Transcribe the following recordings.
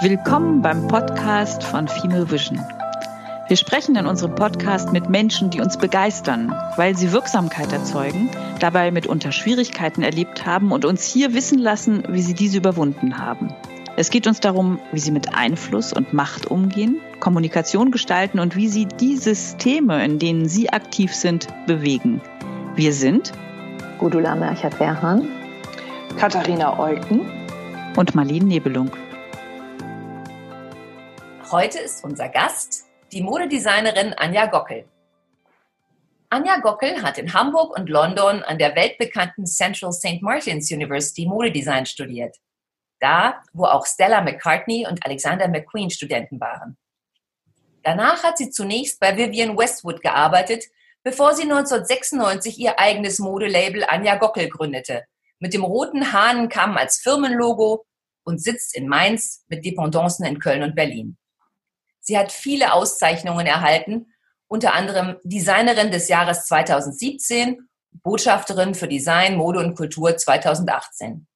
Willkommen beim Podcast von Female Vision. Wir sprechen in unserem Podcast mit Menschen, die uns begeistern, weil sie Wirksamkeit erzeugen, dabei mitunter Schwierigkeiten erlebt haben und uns hier wissen lassen, wie sie diese überwunden haben. Es geht uns darum, wie sie mit Einfluss und Macht umgehen, Kommunikation gestalten und wie sie die Systeme, in denen sie aktiv sind, bewegen. Wir sind Gudula Merchert-Werhan, Katharina Eucken und Marlene Nebelung. Heute ist unser Gast die Modedesignerin Anja Gockel. Anja Gockel hat in Hamburg und London an der weltbekannten Central St. Martins University Modedesign studiert. Da, wo auch Stella McCartney und Alexander McQueen Studenten waren. Danach hat sie zunächst bei Vivian Westwood gearbeitet, bevor sie 1996 ihr eigenes Modelabel Anja Gockel gründete, mit dem roten Hahnenkamm als Firmenlogo und sitzt in Mainz mit Dependancen in Köln und Berlin. Sie hat viele Auszeichnungen erhalten, unter anderem Designerin des Jahres 2017, Botschafterin für Design, Mode und Kultur 2018.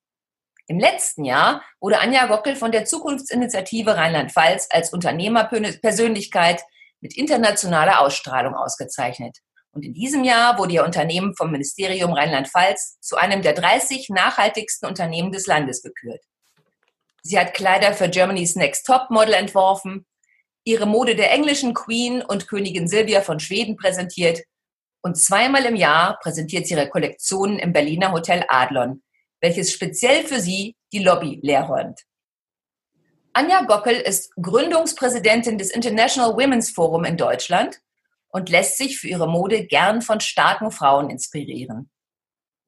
Im letzten Jahr wurde Anja Gockel von der Zukunftsinitiative Rheinland-Pfalz als Unternehmerpersönlichkeit mit internationaler Ausstrahlung ausgezeichnet. Und in diesem Jahr wurde ihr Unternehmen vom Ministerium Rheinland-Pfalz zu einem der 30 nachhaltigsten Unternehmen des Landes gekürt. Sie hat Kleider für Germany's Next Top Model entworfen, ihre Mode der englischen Queen und Königin Silvia von Schweden präsentiert und zweimal im Jahr präsentiert sie ihre Kollektionen im Berliner Hotel Adlon, welches speziell für sie die Lobby leerräumt. Anja Gockel ist Gründungspräsidentin des International Women's Forum in Deutschland und lässt sich für ihre Mode gern von starken Frauen inspirieren.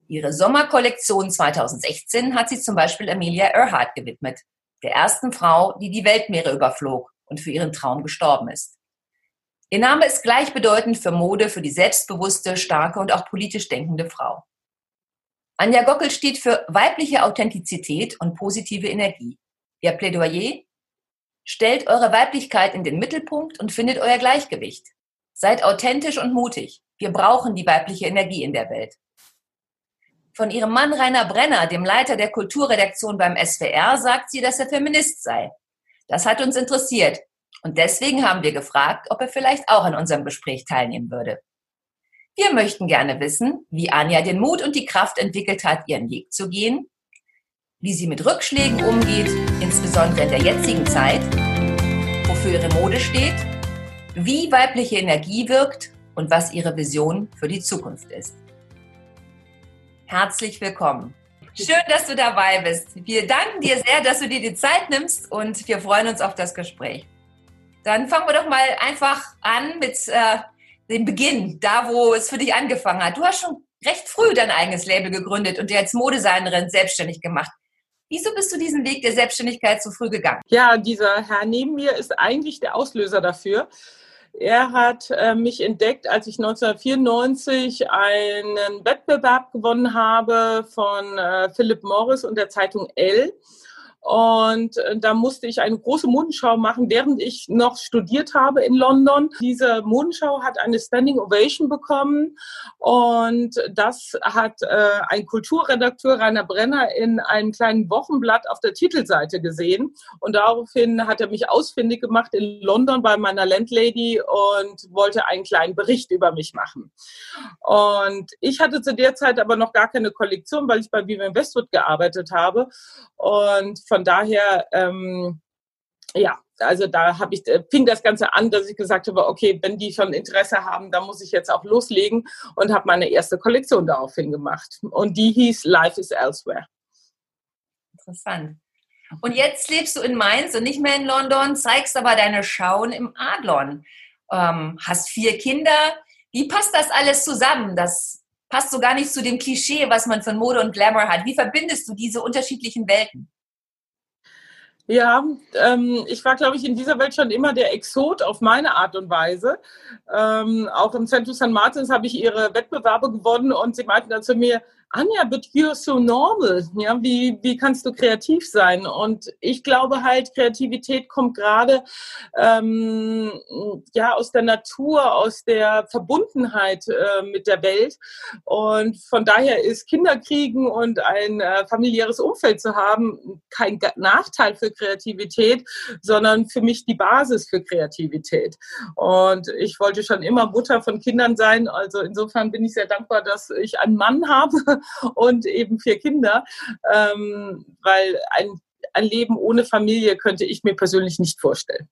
Ihre Sommerkollektion 2016 hat sie zum Beispiel Amelia Earhart gewidmet, der ersten Frau, die die Weltmeere überflog und für ihren Traum gestorben ist. Ihr Name ist gleichbedeutend für Mode für die selbstbewusste, starke und auch politisch denkende Frau. Anja Gockel steht für weibliche Authentizität und positive Energie. Ihr Plädoyer? Stellt eure Weiblichkeit in den Mittelpunkt und findet euer Gleichgewicht. Seid authentisch und mutig. Wir brauchen die weibliche Energie in der Welt. Von ihrem Mann Rainer Brenner, dem Leiter der Kulturredaktion beim SWR, sagt sie, dass er Feminist sei. Das hat uns interessiert. Und deswegen haben wir gefragt, ob er vielleicht auch an unserem Gespräch teilnehmen würde. Wir möchten gerne wissen, wie Anja den Mut und die Kraft entwickelt hat, ihren Weg zu gehen, wie sie mit Rückschlägen umgeht, insbesondere in der jetzigen Zeit, wofür ihre Mode steht, wie weibliche Energie wirkt und was ihre Vision für die Zukunft ist. Herzlich willkommen. Schön, dass du dabei bist. Wir danken dir sehr, dass du dir die Zeit nimmst und wir freuen uns auf das Gespräch. Dann fangen wir doch mal einfach an mit äh, dem Beginn, da wo es für dich angefangen hat. Du hast schon recht früh dein eigenes Label gegründet und dir als Modesignerin selbstständig gemacht. Wieso bist du diesen Weg der Selbstständigkeit so früh gegangen? Ja, dieser Herr neben mir ist eigentlich der Auslöser dafür. Er hat äh, mich entdeckt, als ich 1994 einen Wettbewerb gewonnen habe von äh, Philip Morris und der Zeitung L. Und äh, da musste ich eine große Modenschau machen, während ich noch studiert habe in London. Diese Modenschau hat eine Standing Ovation bekommen und das hat äh, ein Kulturredakteur Rainer Brenner in einem kleinen Wochenblatt auf der Titelseite gesehen. Und daraufhin hat er mich ausfindig gemacht in London bei meiner Landlady und wollte einen kleinen Bericht über mich machen. Und ich hatte zu der Zeit aber noch gar keine Kollektion, weil ich bei Vivian Westwood gearbeitet habe. Und von daher, ähm, ja, also da habe ich, äh, fing das Ganze an, dass ich gesagt habe, okay, wenn die schon Interesse haben, dann muss ich jetzt auch loslegen und habe meine erste Kollektion daraufhin gemacht. Und die hieß Life is Elsewhere. Interessant. Und jetzt lebst du in Mainz und nicht mehr in London, zeigst aber deine Schauen im Adlon. Ähm, hast vier Kinder. Wie passt das alles zusammen? Das passt so gar nicht zu dem Klischee, was man von Mode und Glamour hat. Wie verbindest du diese unterschiedlichen Welten? Ja, ähm, ich war, glaube ich, in dieser Welt schon immer der Exot auf meine Art und Weise. Ähm, auch im Centro San Martins habe ich ihre Wettbewerbe gewonnen und sie meinten dann zu mir, Anja, but you're so normal. Ja, wie, wie kannst du kreativ sein? Und ich glaube halt, Kreativität kommt gerade ähm, ja aus der Natur, aus der Verbundenheit äh, mit der Welt. Und von daher ist Kinderkriegen und ein äh, familiäres Umfeld zu haben kein Nachteil für Kreativität, sondern für mich die Basis für Kreativität. Und ich wollte schon immer Mutter von Kindern sein. Also insofern bin ich sehr dankbar, dass ich einen Mann habe und eben vier Kinder, ähm, weil ein, ein Leben ohne Familie könnte ich mir persönlich nicht vorstellen.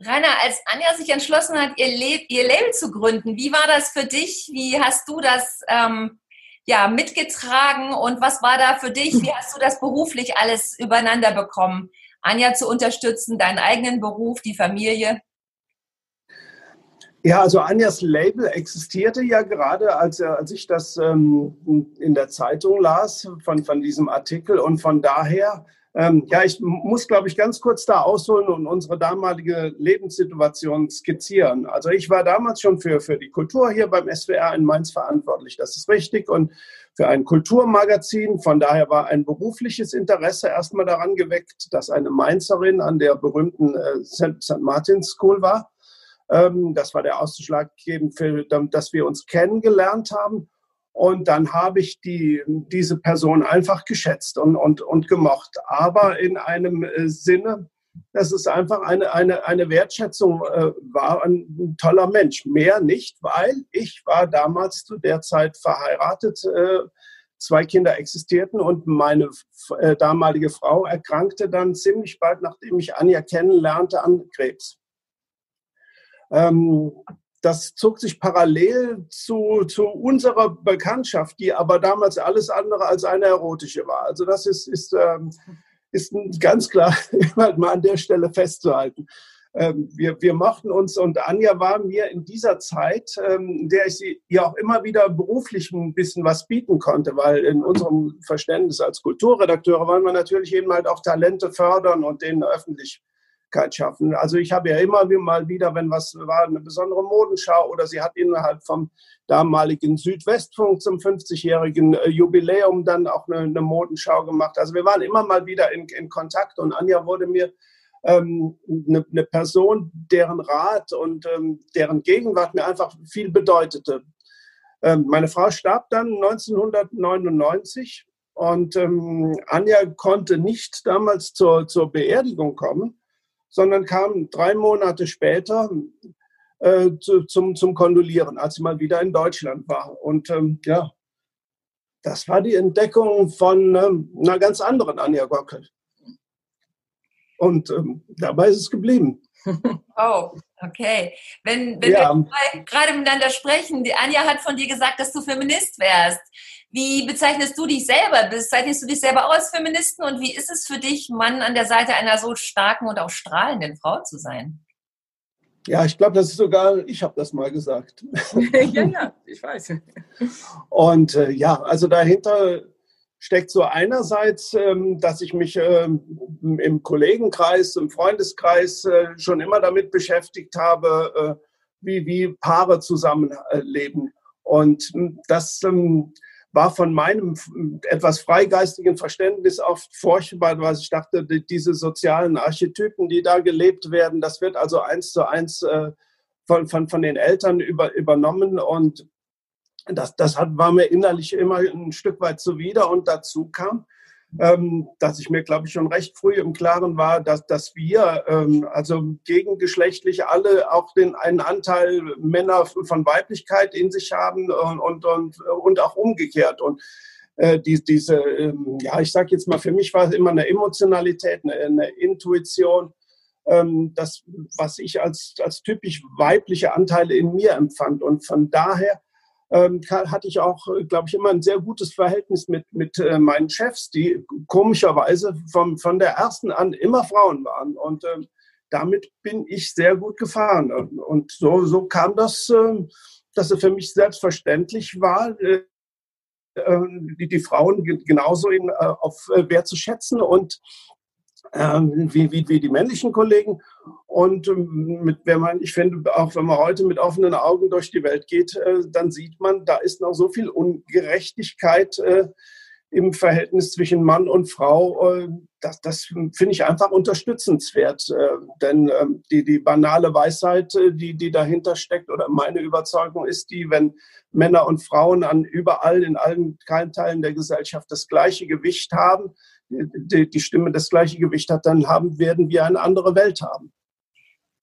Rainer, als Anja sich entschlossen hat, ihr, Le ihr Label zu gründen, wie war das für dich? Wie hast du das ähm, ja, mitgetragen und was war da für dich? Wie hast du das beruflich alles übereinander bekommen? Anja zu unterstützen, deinen eigenen Beruf, die Familie? Ja, also Anjas Label existierte ja gerade, als, als ich das ähm, in der Zeitung las von, von diesem Artikel. Und von daher, ähm, ja, ich muss, glaube ich, ganz kurz da ausholen und unsere damalige Lebenssituation skizzieren. Also ich war damals schon für, für die Kultur hier beim SWR in Mainz verantwortlich. Das ist richtig. Und für ein Kulturmagazin. Von daher war ein berufliches Interesse erstmal daran geweckt, dass eine Mainzerin an der berühmten äh, St. Martins School war. Ähm, das war der Ausschlaggebend, für, dass wir uns kennengelernt haben. Und dann habe ich die, diese Person einfach geschätzt und, und, und gemocht. Aber in einem äh, Sinne, dass es einfach eine, eine, eine Wertschätzung äh, war, ein, toller Mensch. Mehr nicht, weil ich war damals zu der Zeit verheiratet, äh, zwei Kinder existierten und meine damalige Frau erkrankte dann ziemlich bald, nachdem ich Anja kennenlernte, an Krebs. Ähm, das zog sich parallel zu, zu unserer Bekanntschaft, die aber damals alles andere als eine erotische war. Also das ist, ist, ähm, ist ganz klar mal an der Stelle festzuhalten. Ähm, wir, wir mochten uns und Anja war mir in dieser Zeit, ähm, in der ich sie ja auch immer wieder beruflich ein bisschen was bieten konnte, weil in unserem Verständnis als Kulturredakteure wollen wir natürlich eben halt auch Talente fördern und denen öffentlich schaffen. Also ich habe ja immer mal wieder, wenn was war, eine besondere Modenschau oder sie hat innerhalb vom damaligen Südwestfunk zum 50-jährigen äh, Jubiläum dann auch eine, eine, Modenschau gemacht. Also wir waren immer mal wieder in, in Kontakt und Anja wurde mir ähm, eine, eine, Person, deren Rat und ähm, deren Gegenwart mir einfach viel bedeutete. Ähm, meine Frau starb dann 1999 und ähm, Anja konnte nicht damals zur, zur Beerdigung kommen sondern kam drei Monate später äh, zu, zum, zum Kondolieren, als sie mal wieder in Deutschland war. Und ähm, ja, das war die Entdeckung von ähm, einer ganz anderen Anja Gockel. Und ähm, dabei ist es geblieben. Oh, okay. Wenn, wenn ja. wir gerade miteinander sprechen, die Anja hat von dir gesagt, dass du Feminist wärst. Wie bezeichnest du dich selber? Bezeichnest du dich selber auch als Feministen? Und wie ist es für dich, Mann an der Seite einer so starken und auch strahlenden Frau zu sein? Ja, ich glaube, das ist sogar, ich habe das mal gesagt. ja, ja, ich weiß. Und äh, ja, also dahinter steckt so einerseits, ähm, dass ich mich ähm, im Kollegenkreis, im Freundeskreis äh, schon immer damit beschäftigt habe, äh, wie, wie Paare zusammenleben. Und hm, das ähm, war von meinem etwas freigeistigen Verständnis oft furchtbar, weil ich dachte, diese sozialen Archetypen, die da gelebt werden, das wird also eins zu eins äh, von, von, von den Eltern über, übernommen und das, das hat, war mir innerlich immer ein Stück weit zuwider und dazu kam, ähm, dass ich mir, glaube ich, schon recht früh im Klaren war, dass, dass wir, ähm, also gegengeschlechtlich alle auch den einen Anteil Männer von Weiblichkeit in sich haben und, und, und, und auch umgekehrt. Und äh, die, diese, ähm, ja, ich sage jetzt mal, für mich war es immer eine Emotionalität, eine, eine Intuition, ähm, das, was ich als, als typisch weibliche Anteile in mir empfand. Und von daher ähm, hatte ich auch, glaube ich, immer ein sehr gutes Verhältnis mit, mit äh, meinen Chefs, die komischerweise vom, von der ersten an immer Frauen waren. Und äh, damit bin ich sehr gut gefahren. Und so, so kam das, äh, dass es für mich selbstverständlich war, äh, äh, die, die Frauen genauso in, äh, auf Wert zu schätzen und ähm, wie, wie, wie die männlichen Kollegen. Und ähm, mit, wenn man, ich finde, auch wenn man heute mit offenen Augen durch die Welt geht, äh, dann sieht man, da ist noch so viel Ungerechtigkeit äh, im Verhältnis zwischen Mann und Frau. Äh, das, das finde ich einfach unterstützenswert. Denn äh, die, die banale Weisheit, die, die dahinter steckt, oder meine Überzeugung ist die, wenn Männer und Frauen an überall in allen Teilen der Gesellschaft das gleiche Gewicht haben, die, die Stimme das gleiche Gewicht hat, dann haben, werden wir eine andere Welt haben.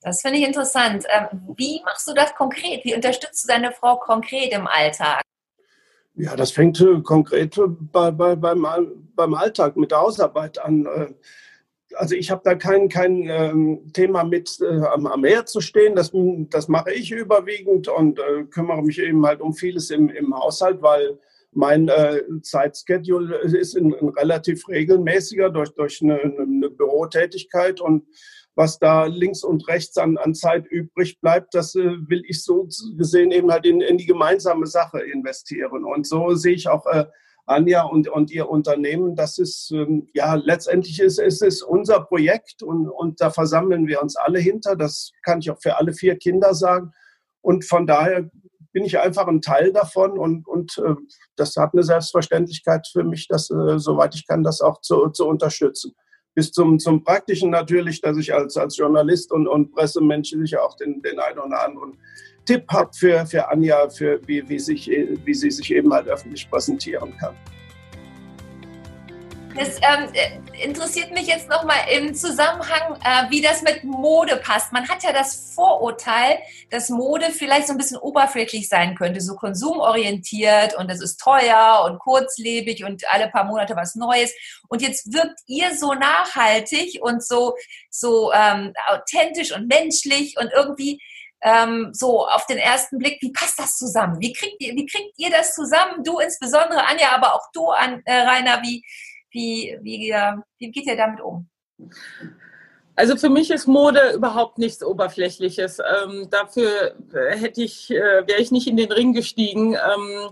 Das finde ich interessant. Ähm, wie machst du das konkret? Wie unterstützt du deine Frau konkret im Alltag? Ja, das fängt äh, konkret bei, bei, beim, beim Alltag mit der Hausarbeit an. Äh, also ich habe da kein, kein ähm, Thema mit äh, am, am, Meer zu stehen. Das, das mache ich überwiegend und äh, kümmere mich eben halt um vieles im, im Haushalt, weil mein äh, Zeitschedule ist ein, ein relativ regelmäßiger durch, durch eine, eine Bürotätigkeit und was da links und rechts an, an Zeit übrig bleibt, das äh, will ich so gesehen eben halt in, in die gemeinsame Sache investieren. Und so sehe ich auch äh, Anja und, und ihr Unternehmen. Das ist, ähm, ja, letztendlich ist es unser Projekt und, und da versammeln wir uns alle hinter. Das kann ich auch für alle vier Kinder sagen. Und von daher bin ich einfach ein Teil davon und, und äh, das hat eine Selbstverständlichkeit für mich, das, äh, soweit ich kann, das auch zu, zu unterstützen bis zum, zum Praktischen natürlich, dass ich als, als Journalist und, und Pressemensch sicher auch den, den einen oder anderen Tipp habe für, für Anja, für wie, wie, sich, wie sie sich eben halt öffentlich präsentieren kann. Das ähm, interessiert mich jetzt nochmal im Zusammenhang, äh, wie das mit Mode passt. Man hat ja das Vorurteil, dass Mode vielleicht so ein bisschen oberflächlich sein könnte, so konsumorientiert und es ist teuer und kurzlebig und alle paar Monate was Neues. Und jetzt wirkt ihr so nachhaltig und so, so ähm, authentisch und menschlich und irgendwie ähm, so auf den ersten Blick, wie passt das zusammen? Wie kriegt ihr, wie kriegt ihr das zusammen? Du insbesondere, Anja, aber auch du, an, äh, Rainer, wie, wie, wie, wie geht ihr damit um? Also für mich ist Mode überhaupt nichts Oberflächliches. Ähm, dafür hätte ich, äh, wäre ich nicht in den Ring gestiegen. Ähm,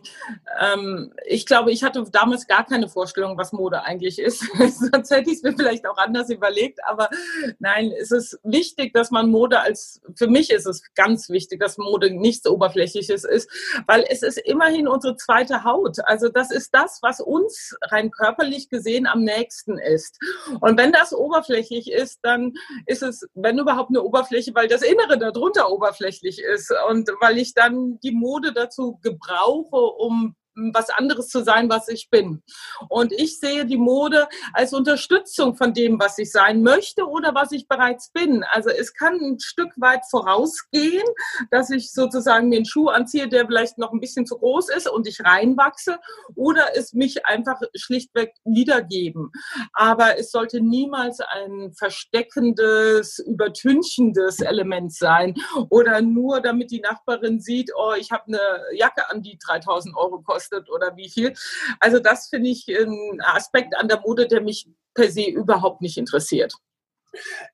ähm, ich glaube, ich hatte damals gar keine Vorstellung, was Mode eigentlich ist. Sonst hätte ich es mir vielleicht auch anders überlegt. Aber nein, es ist wichtig, dass man Mode als, für mich ist es ganz wichtig, dass Mode nichts Oberflächliches ist, weil es ist immerhin unsere zweite Haut. Also das ist das, was uns rein körperlich gesehen am nächsten ist. Und wenn das oberflächlich ist, dann ist es, wenn überhaupt, eine Oberfläche, weil das Innere darunter oberflächlich ist. Und weil ich dann die Mode dazu gebrauche, um was anderes zu sein, was ich bin. Und ich sehe die Mode als Unterstützung von dem, was ich sein möchte oder was ich bereits bin. Also es kann ein Stück weit vorausgehen, dass ich sozusagen einen Schuh anziehe, der vielleicht noch ein bisschen zu groß ist und ich reinwachse oder es mich einfach schlichtweg wiedergeben. Aber es sollte niemals ein versteckendes, übertünchendes Element sein oder nur damit die Nachbarin sieht, oh, ich habe eine Jacke an, die 3000 Euro kostet kostet oder wie viel. Also das finde ich ein Aspekt an der Mode, der mich per se überhaupt nicht interessiert.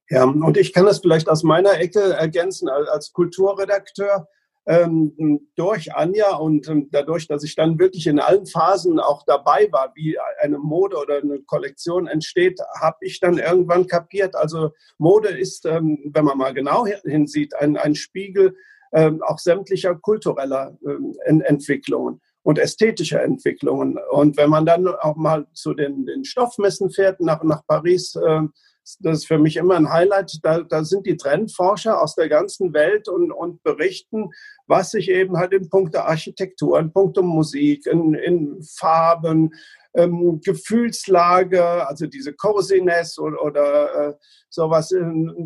Ja, und ich kann das vielleicht aus meiner Ecke ergänzen als Kulturredakteur. Ähm, durch Anja und ähm, dadurch, dass ich dann wirklich in allen Phasen auch dabei war, wie eine Mode oder eine Kollektion entsteht, habe ich dann irgendwann kapiert. Also Mode ist, ähm, wenn man mal genau hinsieht, ein, ein Spiegel auch sämtlicher kultureller Entwicklungen und ästhetische Entwicklungen. Und wenn man dann auch mal zu den, den Stoffmessen fährt, nach, nach Paris, äh, das ist für mich immer ein Highlight. Da, da sind die Trendforscher aus der ganzen Welt und, und berichten, was sich eben halt in puncto Architektur, in puncto Musik, in, in Farben, ähm, Gefühlslage, also diese Cosiness oder, oder äh, sowas, äh,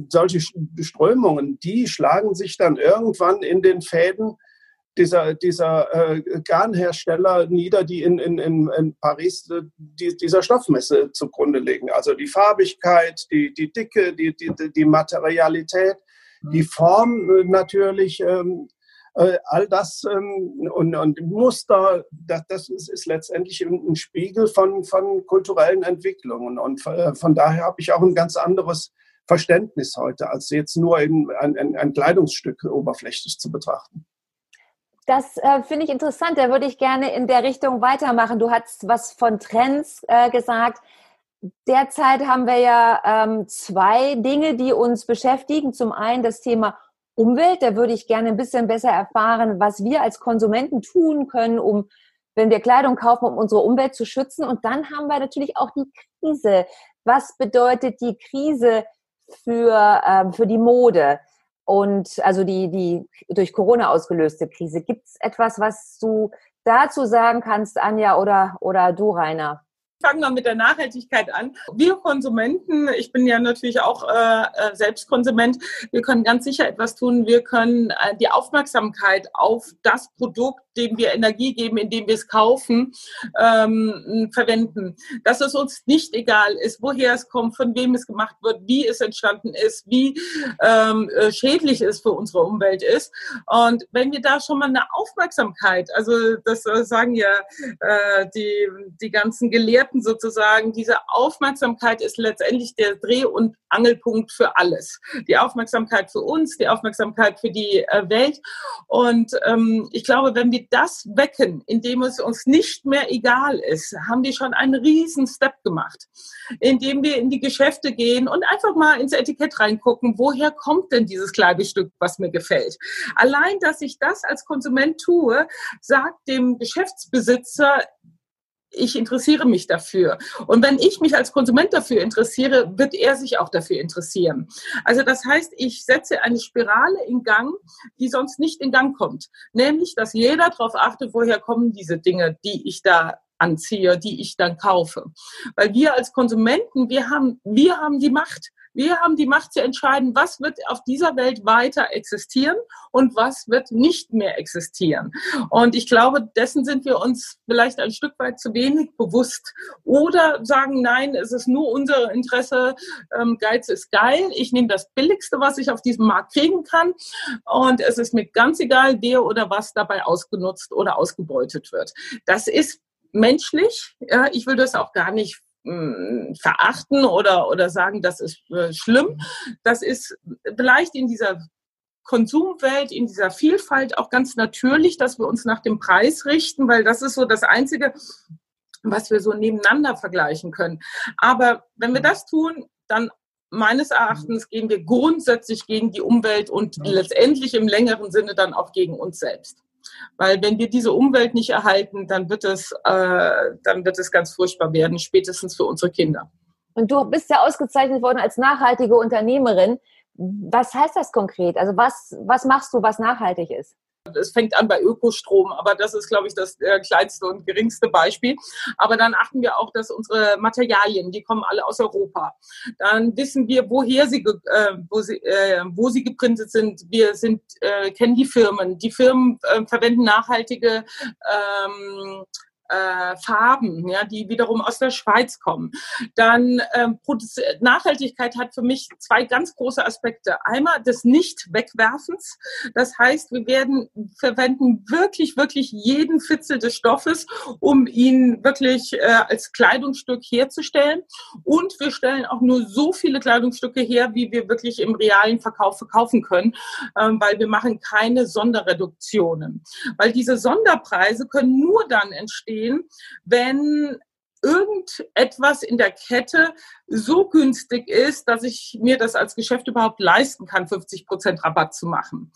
solche Strömungen, die schlagen sich dann irgendwann in den Fäden dieser, dieser äh, Garnhersteller nieder, die in, in, in Paris die, dieser Stoffmesse zugrunde legen. Also die Farbigkeit, die, die Dicke, die, die, die Materialität, die Form äh, natürlich, ähm, äh, all das ähm, und, und Muster, das, das ist, ist, letztendlich ein Spiegel von, von kulturellen Entwicklungen. Und äh, von daher habe ich auch ein ganz anderes Verständnis heute, als jetzt nur ein, ein, ein Kleidungsstück oberflächlich zu betrachten. Das äh, finde ich interessant. Da würde ich gerne in der Richtung weitermachen. Du hast was von Trends äh, gesagt. derzeit haben wir ja ähm, zwei Dinge, die uns beschäftigen. Zum einen das Thema Umwelt. Da würde ich gerne ein bisschen besser erfahren, was wir als Konsumenten tun können, um, wenn wir Kleidung kaufen, um unsere Umwelt zu schützen. Und dann haben wir natürlich auch die Krise. Was bedeutet die Krise für, ähm, für die Mode? Und also die, die durch Corona ausgelöste Krise. Gibt es etwas, was du dazu sagen kannst, Anja oder, oder du, Rainer? Fangen wir mit der Nachhaltigkeit an. Wir Konsumenten, ich bin ja natürlich auch äh, äh, selbst Konsument, wir können ganz sicher etwas tun. Wir können äh, die Aufmerksamkeit auf das Produkt, dem wir Energie geben, indem wir es kaufen, ähm, verwenden. Dass es uns nicht egal ist, woher es kommt, von wem es gemacht wird, wie es entstanden ist, wie ähm, äh, schädlich es für unsere Umwelt ist. Und wenn wir da schon mal eine Aufmerksamkeit, also das äh, sagen ja äh, die, die ganzen Gelehrten, Experten sozusagen, diese Aufmerksamkeit ist letztendlich der Dreh- und Angelpunkt für alles. Die Aufmerksamkeit für uns, die Aufmerksamkeit für die äh, Welt. Und ähm, ich glaube, wenn wir das wecken, indem es uns nicht mehr egal ist, haben wir schon einen riesen Step gemacht, indem wir in die Geschäfte gehen und einfach mal ins Etikett reingucken, woher kommt denn dieses Kleidungsstück, was mir gefällt. Allein, dass ich das als Konsument tue, sagt dem Geschäftsbesitzer, ich interessiere mich dafür. Und wenn ich mich als Konsument dafür interessiere, wird er sich auch dafür interessieren. Also das heißt, ich setze eine Spirale in Gang, die sonst nicht in Gang kommt. Nämlich, dass jeder darauf achtet, woher kommen diese Dinge, die ich da anziehe, die ich dann kaufe. Weil wir als Konsumenten, wir haben, wir haben die Macht. Wir haben die Macht zu entscheiden, was wird auf dieser Welt weiter existieren und was wird nicht mehr existieren. Und ich glaube, dessen sind wir uns vielleicht ein Stück weit zu wenig bewusst. Oder sagen, nein, es ist nur unser Interesse, ähm, Geiz ist geil, ich nehme das Billigste, was ich auf diesem Markt kriegen kann. Und es ist mir ganz egal, wer oder was dabei ausgenutzt oder ausgebeutet wird. Das ist menschlich. Ja, ich will das auch gar nicht hm, verachten oder, oder sagen, das ist äh, schlimm. Das ist vielleicht in dieser Konsumwelt, in dieser Vielfalt auch ganz natürlich, dass wir uns nach dem Preis richten, weil das ist so das Einzige, was wir so nebeneinander vergleichen können. Aber wenn wir das tun, dann meines Erachtens gehen wir grundsätzlich gegen die Umwelt und letztendlich im längeren Sinne dann auch gegen uns selbst. Weil wenn wir diese Umwelt nicht erhalten, dann wird es, äh, dann wird es ganz furchtbar werden, spätestens für unsere Kinder. Und du bist ja ausgezeichnet worden als nachhaltige Unternehmerin. Was heißt das konkret? Also was, was machst du, was nachhaltig ist? Es fängt an bei Ökostrom, aber das ist, glaube ich, das äh, kleinste und geringste Beispiel. Aber dann achten wir auch, dass unsere Materialien, die kommen alle aus Europa. Dann wissen wir, woher sie, äh, wo, sie äh, wo sie geprintet sind. Wir sind, äh, kennen die Firmen. Die Firmen äh, verwenden nachhaltige ähm, äh, Farben, ja, die wiederum aus der Schweiz kommen. Dann ähm, Nachhaltigkeit hat für mich zwei ganz große Aspekte. Einmal des Nicht-Wegwerfens. Das heißt, wir werden verwenden wirklich, wirklich jeden Fitzel des Stoffes, um ihn wirklich äh, als Kleidungsstück herzustellen. Und wir stellen auch nur so viele Kleidungsstücke her, wie wir wirklich im realen Verkauf verkaufen können, ähm, weil wir machen keine Sonderreduktionen. Weil diese Sonderpreise können nur dann entstehen, stehen, wenn irgendetwas in der Kette so günstig ist, dass ich mir das als Geschäft überhaupt leisten kann, 50 Prozent Rabatt zu machen.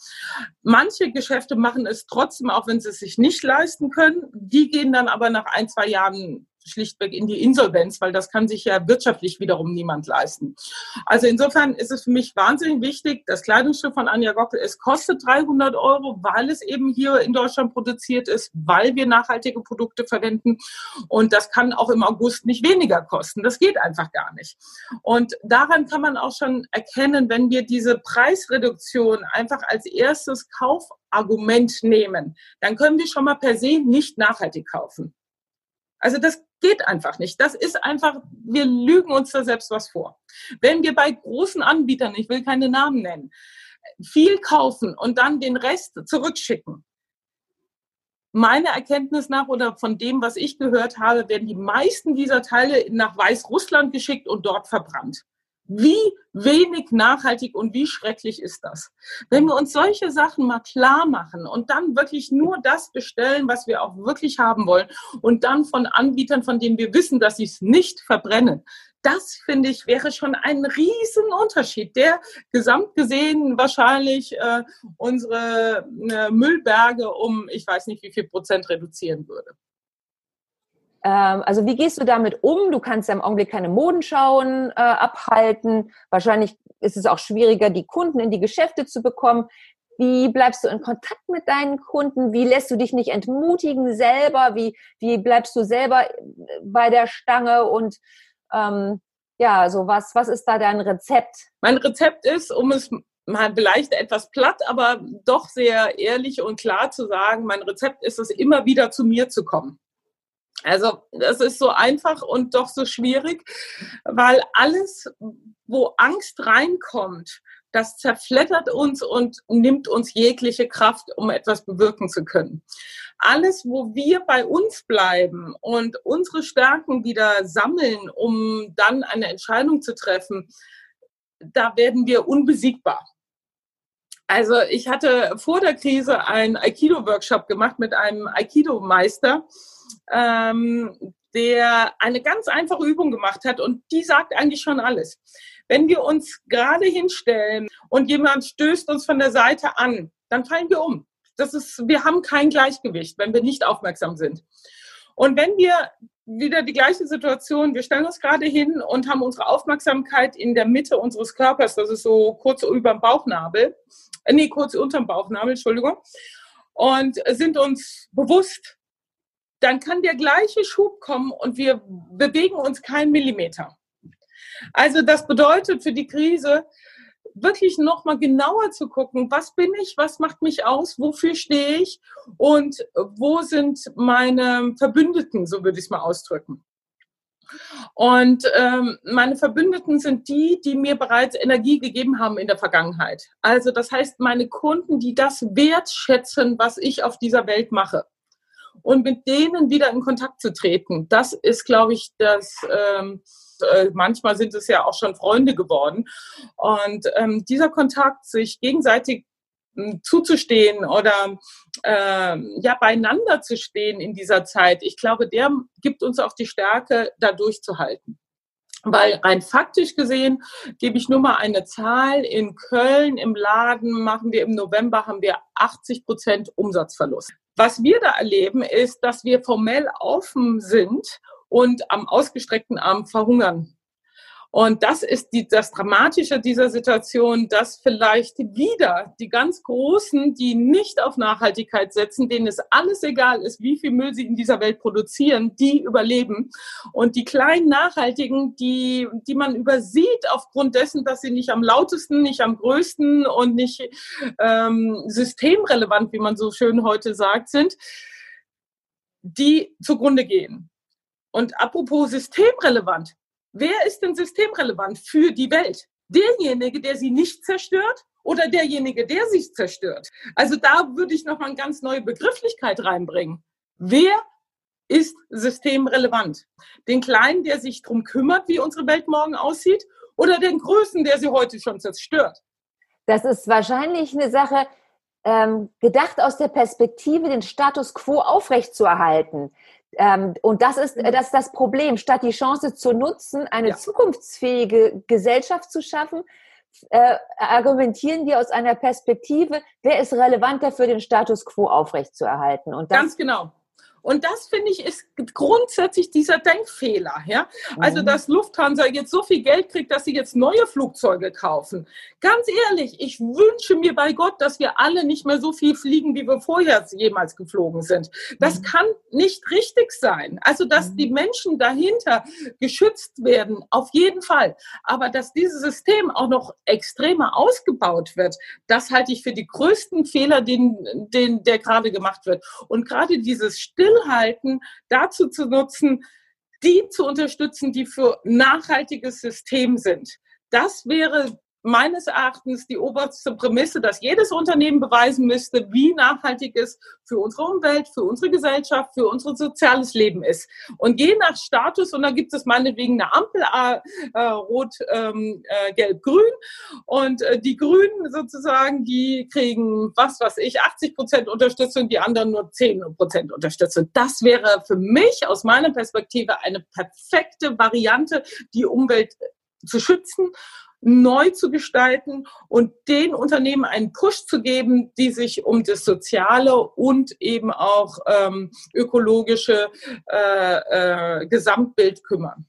Manche Geschäfte machen es trotzdem, auch wenn sie es sich nicht leisten können. Die gehen dann aber nach ein, zwei Jahren schlichtweg in die Insolvenz, weil das kann sich ja wirtschaftlich wiederum niemand leisten. Also insofern ist es für mich wahnsinnig wichtig, das Kleidungsstück von Anja Gockel, es kostet 300 Euro, weil es eben hier in Deutschland produziert ist, weil wir nachhaltige Produkte verwenden und das kann auch im August nicht weniger kosten. Das geht einfach gar nicht. Und daran kann man auch schon erkennen, wenn wir diese Preisreduktion einfach als erstes Kaufargument nehmen, dann können wir schon mal per se nicht nachhaltig kaufen. Also das geht einfach nicht. Das ist einfach, wir lügen uns da selbst was vor. Wenn wir bei großen Anbietern, ich will keine Namen nennen, viel kaufen und dann den Rest zurückschicken, meiner Erkenntnis nach oder von dem, was ich gehört habe, werden die meisten dieser Teile nach Weißrussland geschickt und dort verbrannt. Wie wenig nachhaltig und wie schrecklich ist das? Wenn wir uns solche Sachen mal klar machen und dann wirklich nur das bestellen, was wir auch wirklich haben wollen und dann von Anbietern, von denen wir wissen, dass sie es nicht verbrennen, das finde ich wäre schon ein Riesenunterschied, der gesamt gesehen wahrscheinlich äh, unsere äh, Müllberge um, ich weiß nicht wie viel Prozent reduzieren würde. Ähm, also wie gehst du damit um? Du kannst ja im Augenblick keine Modenschauen äh, abhalten. Wahrscheinlich ist es auch schwieriger, die Kunden in die Geschäfte zu bekommen. Wie bleibst du in Kontakt mit deinen Kunden? Wie lässt du dich nicht entmutigen selber? Wie, wie bleibst du selber äh, bei der Stange? Und ähm, ja, so was, was ist da dein Rezept? Mein Rezept ist, um es mal vielleicht etwas platt, aber doch sehr ehrlich und klar zu sagen, mein Rezept ist es, immer wieder zu mir zu kommen. Also das ist so einfach und doch so schwierig, weil alles, wo Angst reinkommt, das zerflettert uns und nimmt uns jegliche Kraft, um etwas bewirken zu können. Alles, wo wir bei uns bleiben und unsere Stärken wieder sammeln, um dann eine Entscheidung zu treffen, da werden wir unbesiegbar. Also ich hatte vor der Krise einen Aikido-Workshop gemacht mit einem Aikido-Meister ähm, der eine ganz einfache Übung gemacht hat und die sagt eigentlich schon alles. Wenn wir uns gerade hinstellen und jemand stößt uns von der Seite an, dann fallen wir um. Das ist, wir haben kein Gleichgewicht, wenn wir nicht aufmerksam sind. Und wenn wir wieder die gleiche Situation, wir stellen uns gerade hin und haben unsere Aufmerksamkeit in der Mitte unseres Körpers, das ist so kurz über dem Bauchnabel, äh, nee, kurz unter dem Bauchnabel, Entschuldigung, und sind uns bewusst, dann kann der gleiche Schub kommen und wir bewegen uns keinen Millimeter. Also das bedeutet für die Krise wirklich nochmal genauer zu gucken, was bin ich, was macht mich aus, wofür stehe ich und wo sind meine Verbündeten, so würde ich es mal ausdrücken. Und ähm, meine Verbündeten sind die, die mir bereits Energie gegeben haben in der Vergangenheit. Also das heißt, meine Kunden, die das wertschätzen, was ich auf dieser Welt mache und mit denen wieder in Kontakt zu treten. Das ist, glaube ich, das. Ähm, äh, manchmal sind es ja auch schon Freunde geworden. Und ähm, dieser Kontakt, sich gegenseitig hm, zuzustehen oder äh, ja beieinander zu stehen in dieser Zeit, ich glaube, der gibt uns auch die Stärke, da durchzuhalten. Weil rein faktisch gesehen gebe ich nur mal eine Zahl. In Köln im Laden machen wir im November haben wir 80 Prozent Umsatzverlust. Was wir da erleben, ist, dass wir formell offen sind und am ausgestreckten Arm verhungern. Und das ist die, das Dramatische dieser Situation, dass vielleicht wieder die ganz Großen, die nicht auf Nachhaltigkeit setzen, denen es alles egal ist, wie viel Müll sie in dieser Welt produzieren, die überleben. Und die kleinen Nachhaltigen, die, die man übersieht aufgrund dessen, dass sie nicht am lautesten, nicht am größten und nicht ähm, systemrelevant, wie man so schön heute sagt, sind, die zugrunde gehen. Und apropos systemrelevant, Wer ist denn systemrelevant für die Welt? Derjenige, der sie nicht zerstört oder derjenige, der sich zerstört? Also da würde ich noch mal eine ganz neue Begrifflichkeit reinbringen. Wer ist systemrelevant? Den Kleinen, der sich darum kümmert, wie unsere Welt morgen aussieht, oder den Größen, der sie heute schon zerstört? Das ist wahrscheinlich eine Sache, ähm, gedacht aus der Perspektive, den Status quo aufrechtzuerhalten. Ähm, und das ist, mhm. das ist das Problem. Statt die Chance zu nutzen, eine ja. zukunftsfähige Gesellschaft zu schaffen, äh, argumentieren wir aus einer Perspektive, wer ist relevanter für den Status quo aufrechtzuerhalten. Und das, Ganz genau. Und das finde ich ist grundsätzlich dieser Denkfehler. Ja? Also, mhm. dass Lufthansa jetzt so viel Geld kriegt, dass sie jetzt neue Flugzeuge kaufen. Ganz ehrlich, ich wünsche mir bei Gott, dass wir alle nicht mehr so viel fliegen, wie wir vorher jemals geflogen sind. Das mhm. kann nicht richtig sein. Also, dass mhm. die Menschen dahinter geschützt werden, auf jeden Fall. Aber dass dieses System auch noch extremer ausgebaut wird, das halte ich für die größten Fehler, den, den, der gerade gemacht wird. Und gerade dieses Still Stillhalten dazu zu nutzen, die zu unterstützen, die für nachhaltiges System sind. Das wäre meines Erachtens die oberste Prämisse, dass jedes Unternehmen beweisen müsste, wie nachhaltig es für unsere Umwelt, für unsere Gesellschaft, für unser soziales Leben ist. Und je nach Status, und da gibt es meinetwegen eine Ampel, äh, rot, ähm, äh, gelb, grün. Und äh, die Grünen sozusagen, die kriegen, was weiß ich, 80 Prozent Unterstützung, die anderen nur 10 Prozent Unterstützung. Das wäre für mich aus meiner Perspektive eine perfekte Variante, die Umwelt zu schützen neu zu gestalten und den Unternehmen einen Push zu geben, die sich um das soziale und eben auch ähm, ökologische äh, äh, Gesamtbild kümmern.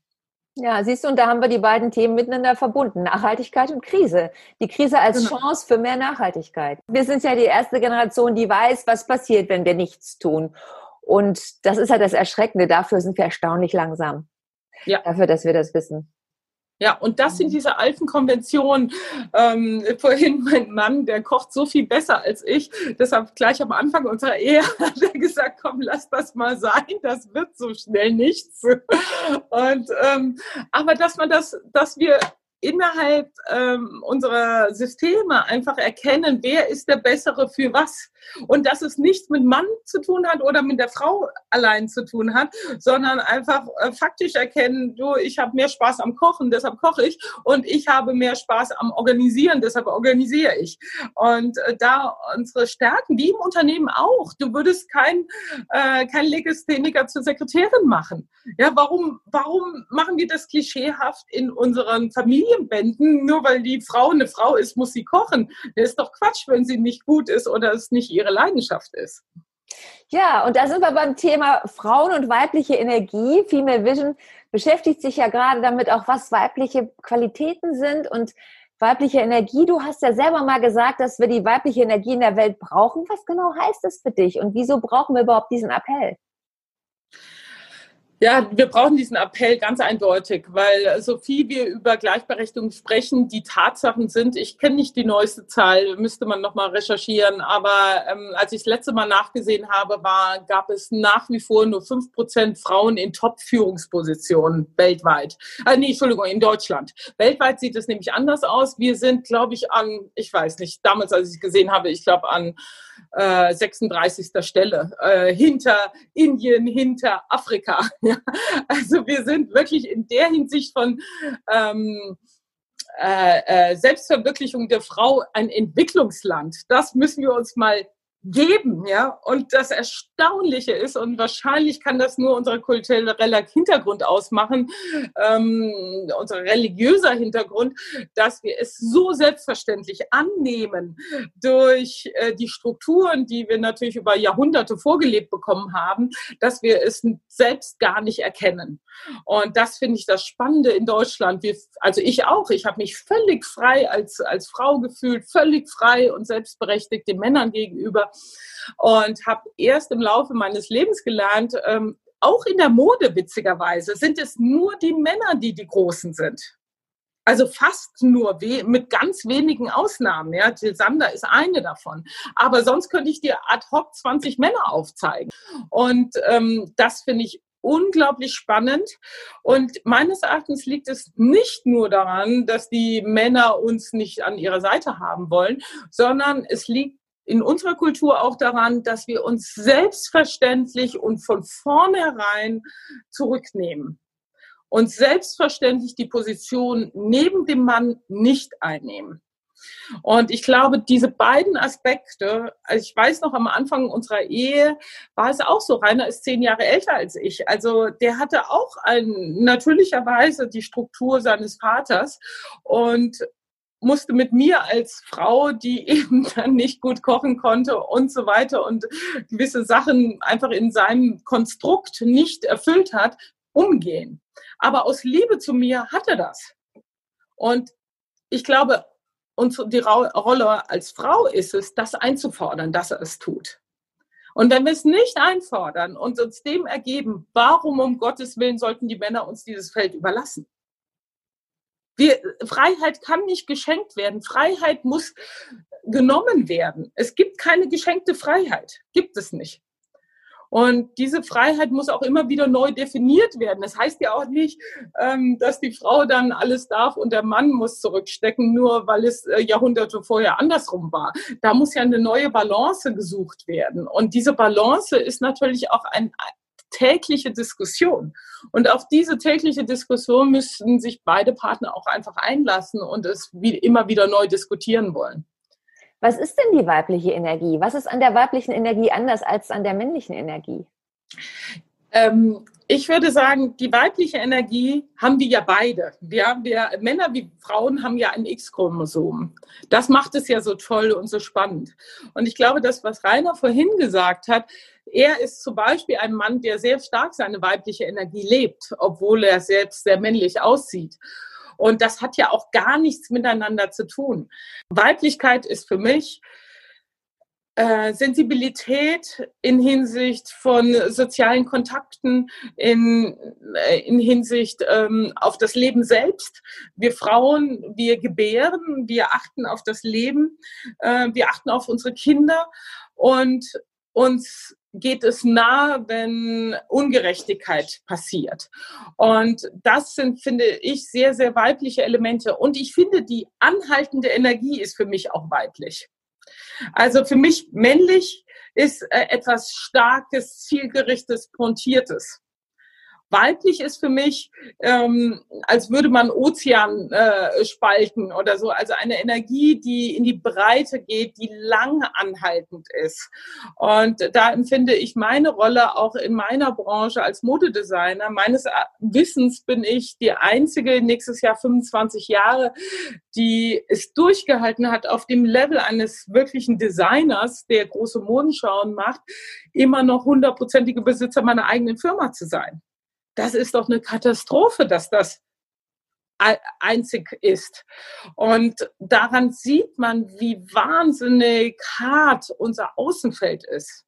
Ja, siehst du, und da haben wir die beiden Themen miteinander verbunden. Nachhaltigkeit und Krise. Die Krise als genau. Chance für mehr Nachhaltigkeit. Wir sind ja die erste Generation, die weiß, was passiert, wenn wir nichts tun. Und das ist halt das Erschreckende. Dafür sind wir erstaunlich langsam. Ja. Dafür, dass wir das wissen. Ja, und das sind diese alten Konventionen. Ähm, vorhin mein Mann, der kocht so viel besser als ich. Deshalb gleich am Anfang unserer Ehe hat er gesagt, komm, lass das mal sein. Das wird so schnell nichts. Und, ähm, aber dass man das, dass wir innerhalb ähm, unserer Systeme einfach erkennen, wer ist der Bessere für was. Und dass es nichts mit Mann zu tun hat oder mit der Frau allein zu tun hat, sondern einfach äh, faktisch erkennen, du, ich habe mehr Spaß am Kochen, deshalb koche ich und ich habe mehr Spaß am Organisieren, deshalb organisiere ich. Und äh, da unsere Stärken, wie im Unternehmen auch, du würdest kein, äh, kein Legastheniker zur Sekretärin machen. Ja, warum, warum machen wir das klischeehaft in unseren Familien? Familienbänden, nur weil die Frau eine Frau ist, muss sie kochen. Das ist doch Quatsch, wenn sie nicht gut ist oder es nicht ihre Leidenschaft ist. Ja, und da sind wir beim Thema Frauen und weibliche Energie. Female Vision beschäftigt sich ja gerade damit, auch was weibliche Qualitäten sind und weibliche Energie. Du hast ja selber mal gesagt, dass wir die weibliche Energie in der Welt brauchen. Was genau heißt das für dich und wieso brauchen wir überhaupt diesen Appell? Ja, wir brauchen diesen Appell ganz eindeutig, weil so viel wir über Gleichberechtigung sprechen, die Tatsachen sind, ich kenne nicht die neueste Zahl, müsste man nochmal recherchieren, aber ähm, als ich das letzte Mal nachgesehen habe, war, gab es nach wie vor nur fünf Prozent Frauen in Top-Führungspositionen weltweit. Äh, nee, Entschuldigung, in Deutschland. Weltweit sieht es nämlich anders aus. Wir sind, glaube ich, an, ich weiß nicht, damals, als ich es gesehen habe, ich glaube an äh, 36. Stelle, äh, hinter Indien, hinter Afrika. Ja? Also wir sind wirklich in der Hinsicht von ähm, äh, äh, Selbstverwirklichung der Frau ein Entwicklungsland. Das müssen wir uns mal geben, ja. Und das Erstaunliche ist, und wahrscheinlich kann das nur unser kultureller Hintergrund ausmachen, ähm, unser religiöser Hintergrund, dass wir es so selbstverständlich annehmen durch äh, die Strukturen, die wir natürlich über Jahrhunderte vorgelebt bekommen haben, dass wir es selbst gar nicht erkennen. Und das finde ich das Spannende in Deutschland. Wir, also ich auch. Ich habe mich völlig frei als, als Frau gefühlt, völlig frei und selbstberechtigt den Männern gegenüber und habe erst im Laufe meines Lebens gelernt, ähm, auch in der Mode witzigerweise sind es nur die Männer, die die Großen sind. Also fast nur, mit ganz wenigen Ausnahmen. Ja, Jill Sander ist eine davon. Aber sonst könnte ich dir ad hoc 20 Männer aufzeigen. Und ähm, das finde ich unglaublich spannend. Und meines Erachtens liegt es nicht nur daran, dass die Männer uns nicht an ihrer Seite haben wollen, sondern es liegt in unserer Kultur auch daran, dass wir uns selbstverständlich und von vornherein zurücknehmen und selbstverständlich die Position neben dem Mann nicht einnehmen. Und ich glaube, diese beiden Aspekte, also ich weiß noch am Anfang unserer Ehe war es auch so, Rainer ist zehn Jahre älter als ich. Also der hatte auch ein, natürlicherweise die Struktur seines Vaters und musste mit mir als Frau, die eben dann nicht gut kochen konnte und so weiter und gewisse Sachen einfach in seinem Konstrukt nicht erfüllt hat, umgehen. Aber aus Liebe zu mir hat er das. Und ich glaube, und die Rolle als Frau ist es, das einzufordern, dass er es tut. Und wenn wir es nicht einfordern und uns dem ergeben, warum um Gottes Willen sollten die Männer uns dieses Feld überlassen? Wir, Freiheit kann nicht geschenkt werden. Freiheit muss genommen werden. Es gibt keine geschenkte Freiheit. Gibt es nicht. Und diese Freiheit muss auch immer wieder neu definiert werden. Das heißt ja auch nicht, ähm, dass die Frau dann alles darf und der Mann muss zurückstecken, nur weil es äh, Jahrhunderte vorher andersrum war. Da muss ja eine neue Balance gesucht werden. Und diese Balance ist natürlich auch eine tägliche Diskussion. Und auf diese tägliche Diskussion müssten sich beide Partner auch einfach einlassen und es wie immer wieder neu diskutieren wollen. Was ist denn die weibliche Energie? Was ist an der weiblichen Energie anders als an der männlichen Energie? Ähm, ich würde sagen, die weibliche Energie haben wir ja beide. Wir, wir Männer wie Frauen haben ja ein X-Chromosom. Das macht es ja so toll und so spannend. Und ich glaube, das, was Rainer vorhin gesagt hat, er ist zum Beispiel ein Mann, der sehr stark seine weibliche Energie lebt, obwohl er selbst sehr männlich aussieht. Und das hat ja auch gar nichts miteinander zu tun. Weiblichkeit ist für mich äh, Sensibilität in Hinsicht von sozialen Kontakten, in, äh, in Hinsicht ähm, auf das Leben selbst. Wir Frauen, wir gebären, wir achten auf das Leben, äh, wir achten auf unsere Kinder und uns geht es nah, wenn Ungerechtigkeit passiert. Und das sind, finde ich, sehr, sehr weibliche Elemente. Und ich finde, die anhaltende Energie ist für mich auch weiblich. Also für mich männlich ist äh, etwas Starkes, Zielgerichtetes, Pontiertes. Weiblich ist für mich, ähm, als würde man Ozean äh, spalten oder so. Also eine Energie, die in die Breite geht, die lang anhaltend ist. Und da empfinde ich meine Rolle auch in meiner Branche als Modedesigner. Meines Wissens bin ich die einzige, nächstes Jahr 25 Jahre, die es durchgehalten hat, auf dem Level eines wirklichen Designers, der große Modenschauen macht, immer noch hundertprozentige Besitzer meiner eigenen Firma zu sein das ist doch eine Katastrophe, dass das einzig ist. Und daran sieht man, wie wahnsinnig hart unser Außenfeld ist.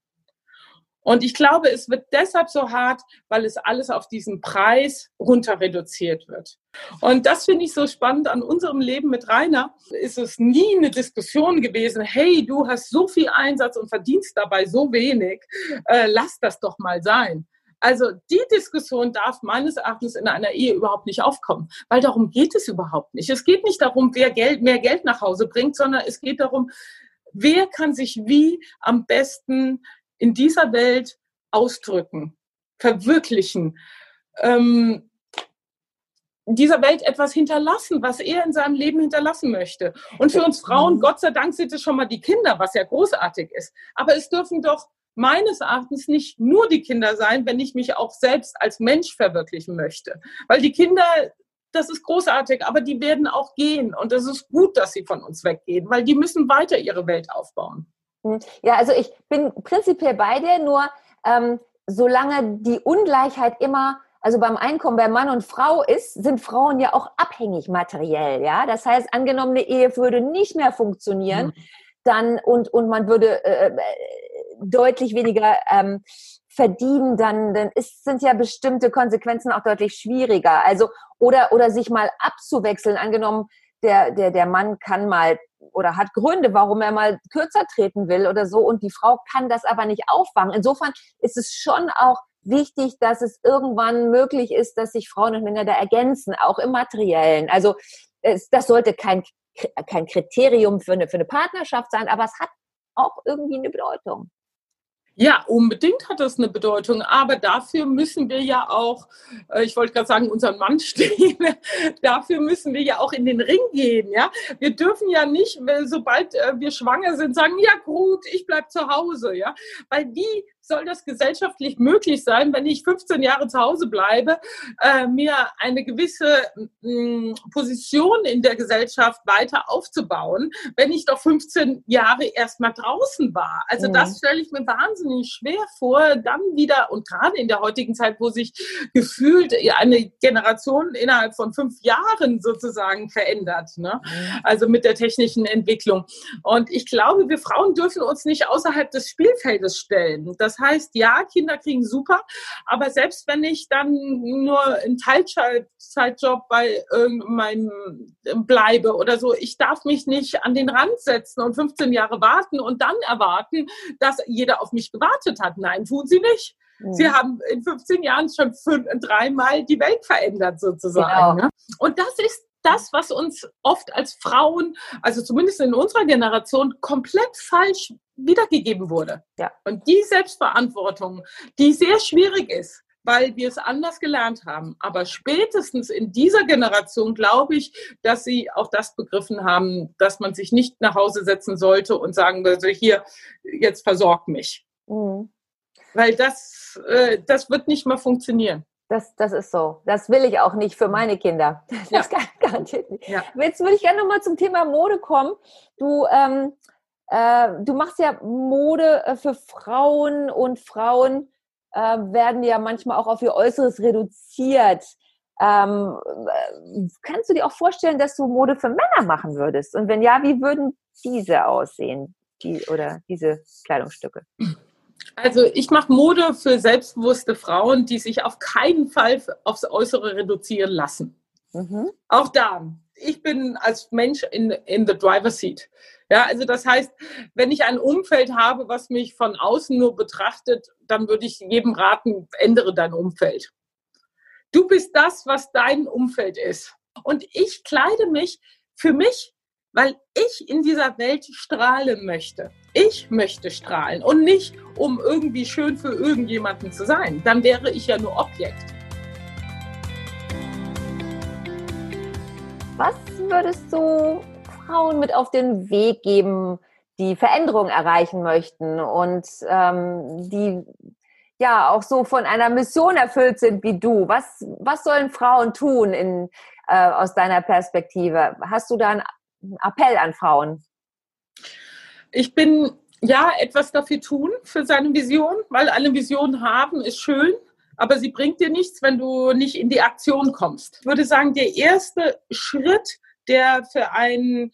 Und ich glaube, es wird deshalb so hart, weil es alles auf diesen Preis runter reduziert wird. Und das finde ich so spannend an unserem Leben mit Rainer. Ist es nie eine Diskussion gewesen, hey, du hast so viel Einsatz und verdienst dabei so wenig, äh, lass das doch mal sein. Also die Diskussion darf meines Erachtens in einer Ehe überhaupt nicht aufkommen, weil darum geht es überhaupt nicht. Es geht nicht darum, wer Geld, mehr Geld nach Hause bringt, sondern es geht darum, wer kann sich wie am besten in dieser Welt ausdrücken, verwirklichen, ähm, dieser Welt etwas hinterlassen, was er in seinem Leben hinterlassen möchte. Und für uns Frauen, mhm. Gott sei Dank, sind es schon mal die Kinder, was ja großartig ist. Aber es dürfen doch meines Erachtens nicht nur die Kinder sein, wenn ich mich auch selbst als Mensch verwirklichen möchte. Weil die Kinder, das ist großartig, aber die werden auch gehen. Und es ist gut, dass sie von uns weggehen, weil die müssen weiter ihre Welt aufbauen. Hm. Ja, also ich bin prinzipiell bei dir, nur ähm, solange die Ungleichheit immer also beim Einkommen bei Mann und Frau ist, sind Frauen ja auch abhängig materiell, ja. Das heißt, angenommene Ehe würde nicht mehr funktionieren, mhm. dann und und man würde äh, äh deutlich weniger ähm, verdienen, dann, dann ist, sind ja bestimmte Konsequenzen auch deutlich schwieriger. Also, oder, oder sich mal abzuwechseln. Angenommen, der, der, der Mann kann mal oder hat Gründe, warum er mal kürzer treten will oder so und die Frau kann das aber nicht auffangen. Insofern ist es schon auch wichtig, dass es irgendwann möglich ist, dass sich Frauen und Männer da ergänzen, auch im Materiellen. Also es, das sollte kein, kein Kriterium für eine, für eine Partnerschaft sein, aber es hat auch irgendwie eine Bedeutung. Ja, unbedingt hat das eine Bedeutung, aber dafür müssen wir ja auch, äh, ich wollte gerade sagen, unseren Mann stehen, dafür müssen wir ja auch in den Ring gehen, ja. Wir dürfen ja nicht, sobald äh, wir schwanger sind, sagen, ja gut, ich bleib zu Hause, ja. Weil wie soll das gesellschaftlich möglich sein, wenn ich 15 Jahre zu Hause bleibe, äh, mir eine gewisse mh, Position in der Gesellschaft weiter aufzubauen, wenn ich doch 15 Jahre erst mal draußen war. Also mhm. das stelle ich mir wahnsinnig schwer vor, dann wieder und gerade in der heutigen Zeit, wo sich gefühlt eine Generation innerhalb von fünf Jahren sozusagen verändert, ne? Mhm. also mit der technischen Entwicklung. Und ich glaube, wir Frauen dürfen uns nicht außerhalb des Spielfeldes stellen. Das Das heißt, ja, Kinder kriegen super, aber selbst wenn ich dann nur einen Teilzeitjob bei irgendeinem bleibe oder so, ich darf mich nicht an den Rand setzen und 15 Jahre warten und dann erwarten, dass jeder auf mich gewartet hat. Nein, tun sie nicht. Mhm. Sie haben in 15 Jahren schon fünf, dreimal die Welt verändert sozusagen. Genau. Ne? Und das ist das, was uns oft als Frauen, also zumindest in unserer Generation, komplett falsch wiedergegeben wurde. Ja. Und die Selbstverantwortung, die sehr schwierig ist, weil wir es anders gelernt haben. Aber spätestens in dieser Generation glaube ich, dass sie auch das begriffen haben, dass man sich nicht nach Hause setzen sollte und sagen würde, hier, jetzt versorg mich. Mhm. Weil das, äh, das wird nicht mehr funktionieren. Das, das ist so. Das will ich auch nicht für meine Kinder. Das ja. garantiert nicht. Ja. Jetzt würde ich gerne nochmal zum Thema Mode kommen. Du, ähm, äh, du machst ja Mode äh, für Frauen und Frauen äh, werden ja manchmal auch auf ihr Äußeres reduziert. Ähm, äh, kannst du dir auch vorstellen, dass du Mode für Männer machen würdest? Und wenn ja, wie würden diese aussehen? Die, oder diese Kleidungsstücke? Also ich mache Mode für selbstbewusste Frauen, die sich auf keinen Fall aufs Äußere reduzieren lassen. Mhm. Auch da, ich bin als Mensch in, in the driver's seat. Ja, also das heißt, wenn ich ein Umfeld habe, was mich von außen nur betrachtet, dann würde ich jedem raten, ändere dein Umfeld. Du bist das, was dein Umfeld ist. Und ich kleide mich für mich weil ich in dieser Welt strahlen möchte. Ich möchte strahlen und nicht, um irgendwie schön für irgendjemanden zu sein. Dann wäre ich ja nur Objekt. Was würdest du Frauen mit auf den Weg geben, die Veränderung erreichen möchten und ähm, die ja auch so von einer Mission erfüllt sind wie du? Was, was sollen Frauen tun in, äh, aus deiner Perspektive? Hast du da einen Appell an Frauen? Ich bin ja etwas dafür tun für seine Vision, weil eine Vision haben ist schön, aber sie bringt dir nichts, wenn du nicht in die Aktion kommst. Ich würde sagen, der erste Schritt, der für einen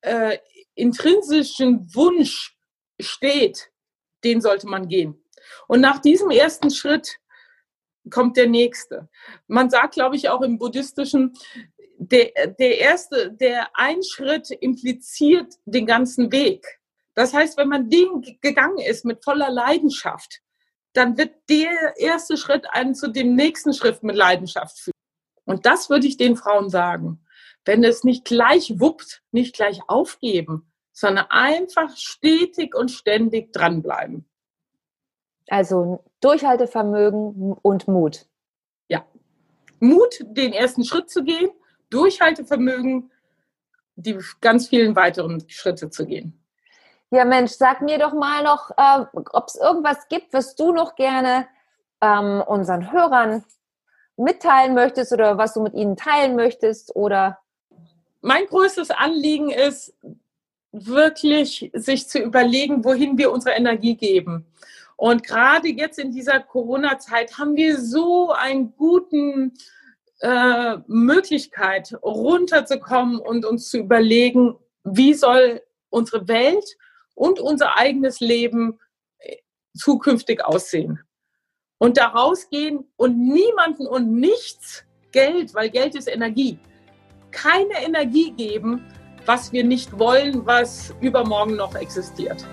äh, intrinsischen Wunsch steht, den sollte man gehen. Und nach diesem ersten Schritt kommt der nächste. Man sagt, glaube ich, auch im buddhistischen, der, der erste, der ein Schritt impliziert den ganzen Weg. Das heißt, wenn man den gegangen ist mit voller Leidenschaft, dann wird der erste Schritt einen zu dem nächsten Schritt mit Leidenschaft führen. Und das würde ich den Frauen sagen. Wenn es nicht gleich wuppt, nicht gleich aufgeben, sondern einfach stetig und ständig dranbleiben. Also Durchhaltevermögen und Mut. Ja. Mut, den ersten Schritt zu gehen Durchhaltevermögen, die ganz vielen weiteren Schritte zu gehen. Ja, Mensch, sag mir doch mal noch, äh, ob es irgendwas gibt, was du noch gerne ähm, unseren Hörern mitteilen möchtest oder was du mit ihnen teilen möchtest oder mein größtes Anliegen ist wirklich sich zu überlegen, wohin wir unsere Energie geben. Und gerade jetzt in dieser Corona-Zeit haben wir so einen guten äh, Möglichkeit, runterzukommen und uns zu überlegen, wie soll unsere Welt und unser eigenes Leben äh, zukünftig aussehen. Und da rausgehen und niemanden und nichts Geld, weil Geld ist Energie, keine Energie geben, was wir nicht wollen, was übermorgen noch existiert.